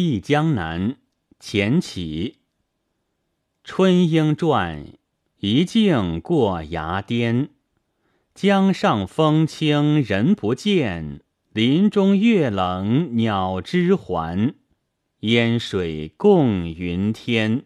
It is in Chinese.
忆江南·钱起。春莺传，一径过崖巅。江上风清人不见，林中月冷鸟知还。烟水共云天。